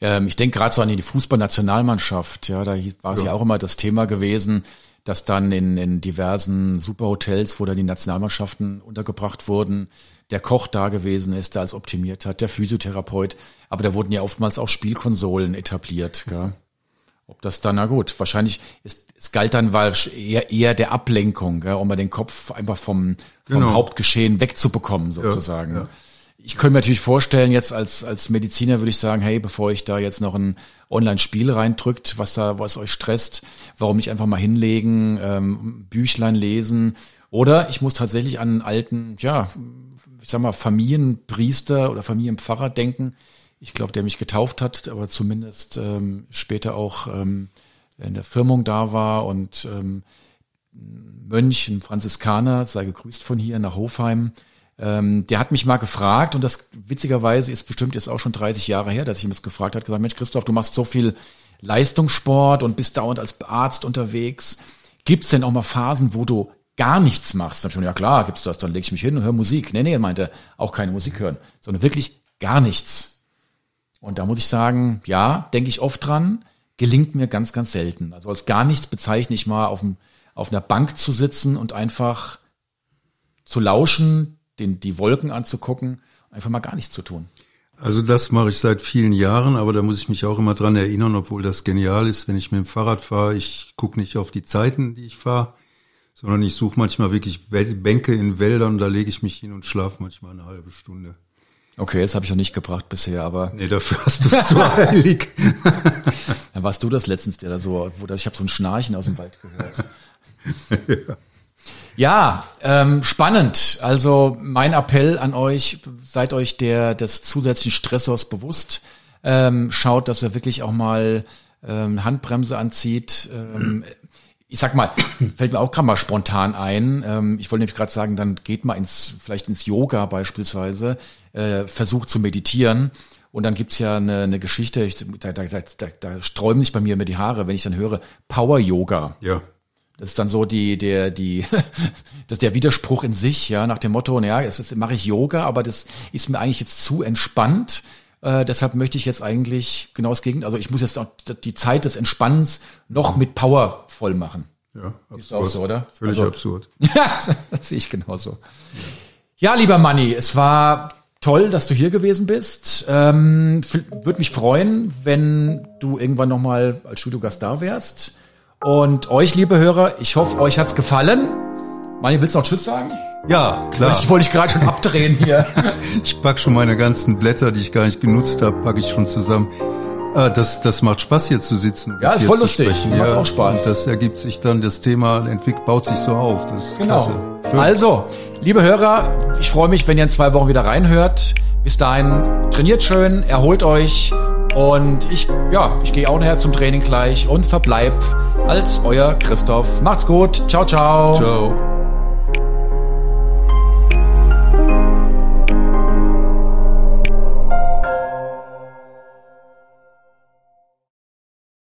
Ähm, ich denke gerade so an die Fußballnationalmannschaft. Ja, da war es ja. Ja. auch immer das Thema gewesen, dass dann in, in diversen Superhotels, wo dann die Nationalmannschaften untergebracht wurden, der Koch da gewesen ist, der als optimiert hat, der Physiotherapeut. Aber da wurden ja oftmals auch Spielkonsolen etabliert. Gell? Ob das dann, na gut, wahrscheinlich ist, es galt dann weil eher, eher der Ablenkung, gell, um mal den Kopf einfach vom, vom Genau. Hauptgeschehen wegzubekommen, sozusagen. ja. Ich könnte mir natürlich vorstellen, jetzt als, als Mediziner würde ich sagen, hey, bevor ich da jetzt noch ein Online-Spiel reindrückt, was da, was euch stresst, warum nicht einfach mal hinlegen, ähm, Büchlein lesen. Oder ich muss tatsächlich an einen alten, ja, ich sag mal, Familienpriester oder Familienpfarrer denken. Ich glaube, der mich getauft hat, aber zumindest ähm, später auch ähm, in der Firmung da war und ähm, Mönch, ein Franziskaner, sei gegrüßt von hier nach Hofheim. Ähm, der hat mich mal gefragt und das witzigerweise ist bestimmt jetzt auch schon 30 Jahre her, dass ich ihn das gefragt hat, gesagt, Mensch Christoph, du machst so viel Leistungssport und bist dauernd als Arzt unterwegs. Gibt's denn auch mal Phasen, wo du gar nichts machst? Dann schon, ja klar, gibt's das, dann leg ich mich hin und höre Musik. Nee, nee, er meinte, auch keine Musik hören, sondern wirklich gar nichts. Und da muss ich sagen, ja, denke ich oft dran, gelingt mir ganz, ganz selten. Also als gar nichts bezeichne ich mal auf, dem, auf einer Bank zu sitzen und einfach zu lauschen, den, die Wolken anzugucken, einfach mal gar nichts zu tun. Also das mache ich seit vielen Jahren, aber da muss ich mich auch immer dran erinnern, obwohl das genial ist, wenn ich mit dem Fahrrad fahre. Ich gucke nicht auf die Zeiten, die ich fahre, sondern ich suche manchmal wirklich Bänke in Wäldern, da lege ich mich hin und schlafe manchmal eine halbe Stunde. Okay, das habe ich noch nicht gebracht bisher, aber. Nee, dafür hast du es zu heilig. Dann warst du das letztens, der da so, wo das, ich habe so ein Schnarchen aus dem Wald gehört. ja. Ja, ähm, spannend. Also mein Appell an euch, seid euch der des zusätzlichen Stressors bewusst. Ähm, schaut, dass ihr wirklich auch mal ähm, Handbremse anzieht. Ähm, ich sag mal, fällt mir auch gerade mal spontan ein. Ähm, ich wollte nämlich gerade sagen, dann geht mal ins, vielleicht ins Yoga beispielsweise, äh, versucht zu meditieren. Und dann gibt's ja eine, eine Geschichte, ich, da, da, da, da sträuben sich bei mir immer die Haare, wenn ich dann höre, Power Yoga. Ja. Das ist dann so die, der, die, das ist der Widerspruch in sich, ja, nach dem Motto, naja, jetzt mache ich Yoga, aber das ist mir eigentlich jetzt zu entspannt. Äh, deshalb möchte ich jetzt eigentlich genau das Gegenteil, also ich muss jetzt auch die Zeit des Entspannens noch mit Power voll machen. Ja, Ist auch so, oder? Völlig also, absurd. Ja, das sehe ich genauso. Ja, lieber Manni, es war toll, dass du hier gewesen bist. Ähm, Würde mich freuen, wenn du irgendwann nochmal als Studiogast da wärst. Und euch, liebe Hörer, ich hoffe, euch hat's gefallen. Manni, willst du noch Tschüss sagen? Ja, klar. Ich wollte ich gerade schon abdrehen hier. ich pack schon meine ganzen Blätter, die ich gar nicht genutzt habe, packe ich schon zusammen. Ah, das, das macht Spaß hier zu sitzen. Ja, ist voll lustig. Sprechen. Macht ja, auch Spaß. Und das ergibt sich dann, das Thema entwickelt, baut sich so auf. Das ist genau. klasse. Schön. Also, liebe Hörer, ich freue mich, wenn ihr in zwei Wochen wieder reinhört. Bis dahin, trainiert schön, erholt euch und ich, ja, ich gehe auch nachher zum Training gleich und verbleib als euer Christoph. Macht's gut. Ciao, ciao. Ciao.